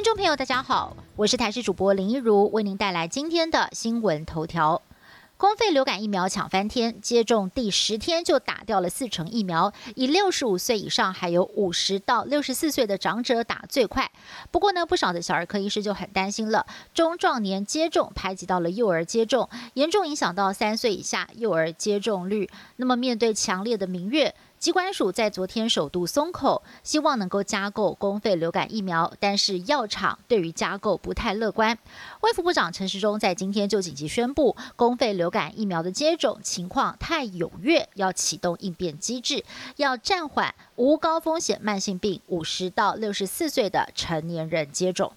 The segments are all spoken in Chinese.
听众朋友，大家好，我是台视主播林一如，为您带来今天的新闻头条。公费流感疫苗抢翻天，接种第十天就打掉了四成疫苗，以六十五岁以上还有五十到六十四岁的长者打最快。不过呢，不少的小儿科医师就很担心了，中壮年接种排挤到了幼儿接种，严重影响到三岁以下幼儿接种率。那么面对强烈的民怨。机关署在昨天首度松口，希望能够加购公费流感疫苗，但是药厂对于加购不太乐观。卫福部长陈时中在今天就紧急宣布，公费流感疫苗的接种情况太踊跃，要启动应变机制，要暂缓无高风险慢性病五十到六十四岁的成年人接种。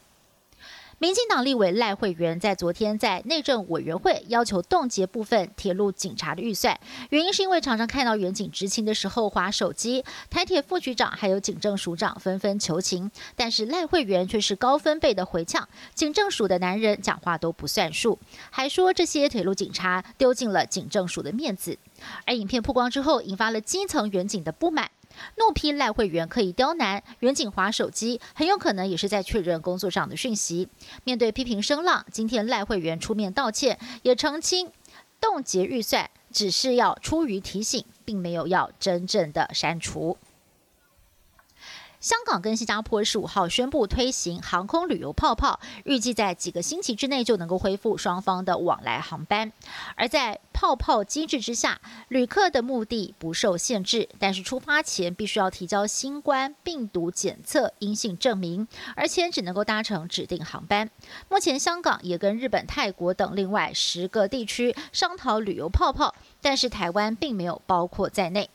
民进党立委赖慧媛在昨天在内政委员会要求冻结部分铁路警察的预算，原因是因为常常看到远警执勤的时候划手机，台铁副局长还有警政署长纷纷求情，但是赖慧媛却是高分贝的回呛，警政署的男人讲话都不算数，还说这些铁路警察丢尽了警政署的面子，而影片曝光之后，引发了基层远警的不满。怒批赖会员刻意刁难远景华手机，很有可能也是在确认工作上的讯息。面对批评声浪，今天赖会员出面道歉，也澄清冻结预算只是要出于提醒，并没有要真正的删除。香港跟新加坡十五号宣布推行航空旅游泡泡，预计在几个星期之内就能够恢复双方的往来航班。而在泡泡机制之下，旅客的目的不受限制，但是出发前必须要提交新冠病毒检测阴性证明，而且只能够搭乘指定航班。目前香港也跟日本、泰国等另外十个地区商讨旅游泡泡，但是台湾并没有包括在内。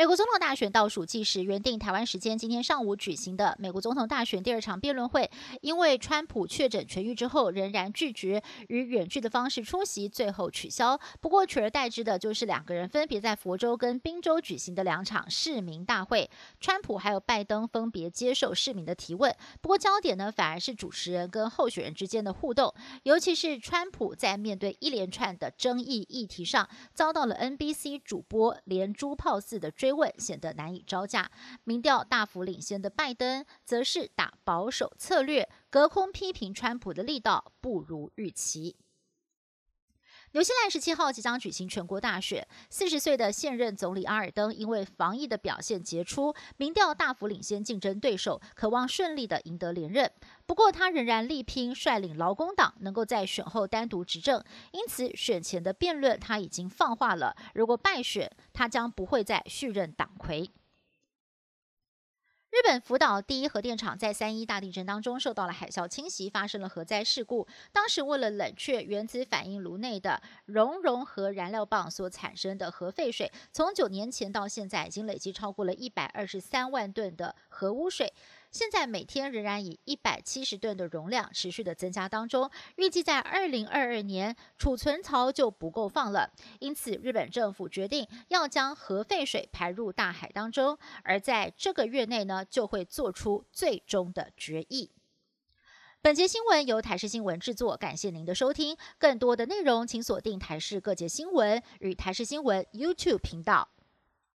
美国总统大选倒数计时，原定台湾时间今天上午举行的美国总统大选第二场辩论会，因为川普确诊痊愈之后，仍然拒绝以远距的方式出席，最后取消。不过取而代之的就是两个人分别在佛州跟宾州举行的两场市民大会，川普还有拜登分别接受市民的提问。不过焦点呢，反而是主持人跟候选人之间的互动，尤其是川普在面对一连串的争议议题上，遭到了 NBC 主播连珠炮似的追。问显得难以招架，民调大幅领先的拜登则是打保守策略，隔空批评川普的力道不如预期。纽西兰十七号即将举行全国大选，四十岁的现任总理阿尔登因为防疫的表现杰出，民调大幅领先竞争对手，渴望顺利的赢得连任。不过他仍然力拼率领劳工党能够在选后单独执政，因此选前的辩论他已经放话了，如果败选，他将不会再续任党魁。福岛第一核电厂在三一大地震当中受到了海啸侵袭，发生了核灾事故。当时为了冷却原子反应炉内的熔融核燃料棒所产生的核废水，从九年前到现在已经累积超过了一百二十三万吨的核污水。现在每天仍然以一百七十吨的容量持续的增加当中，预计在二零二二年储存槽就不够放了，因此日本政府决定要将核废水排入大海当中，而在这个月内呢就会做出最终的决议。本节新闻由台视新闻制作，感谢您的收听，更多的内容请锁定台视各界新闻与台视新闻 YouTube 频道。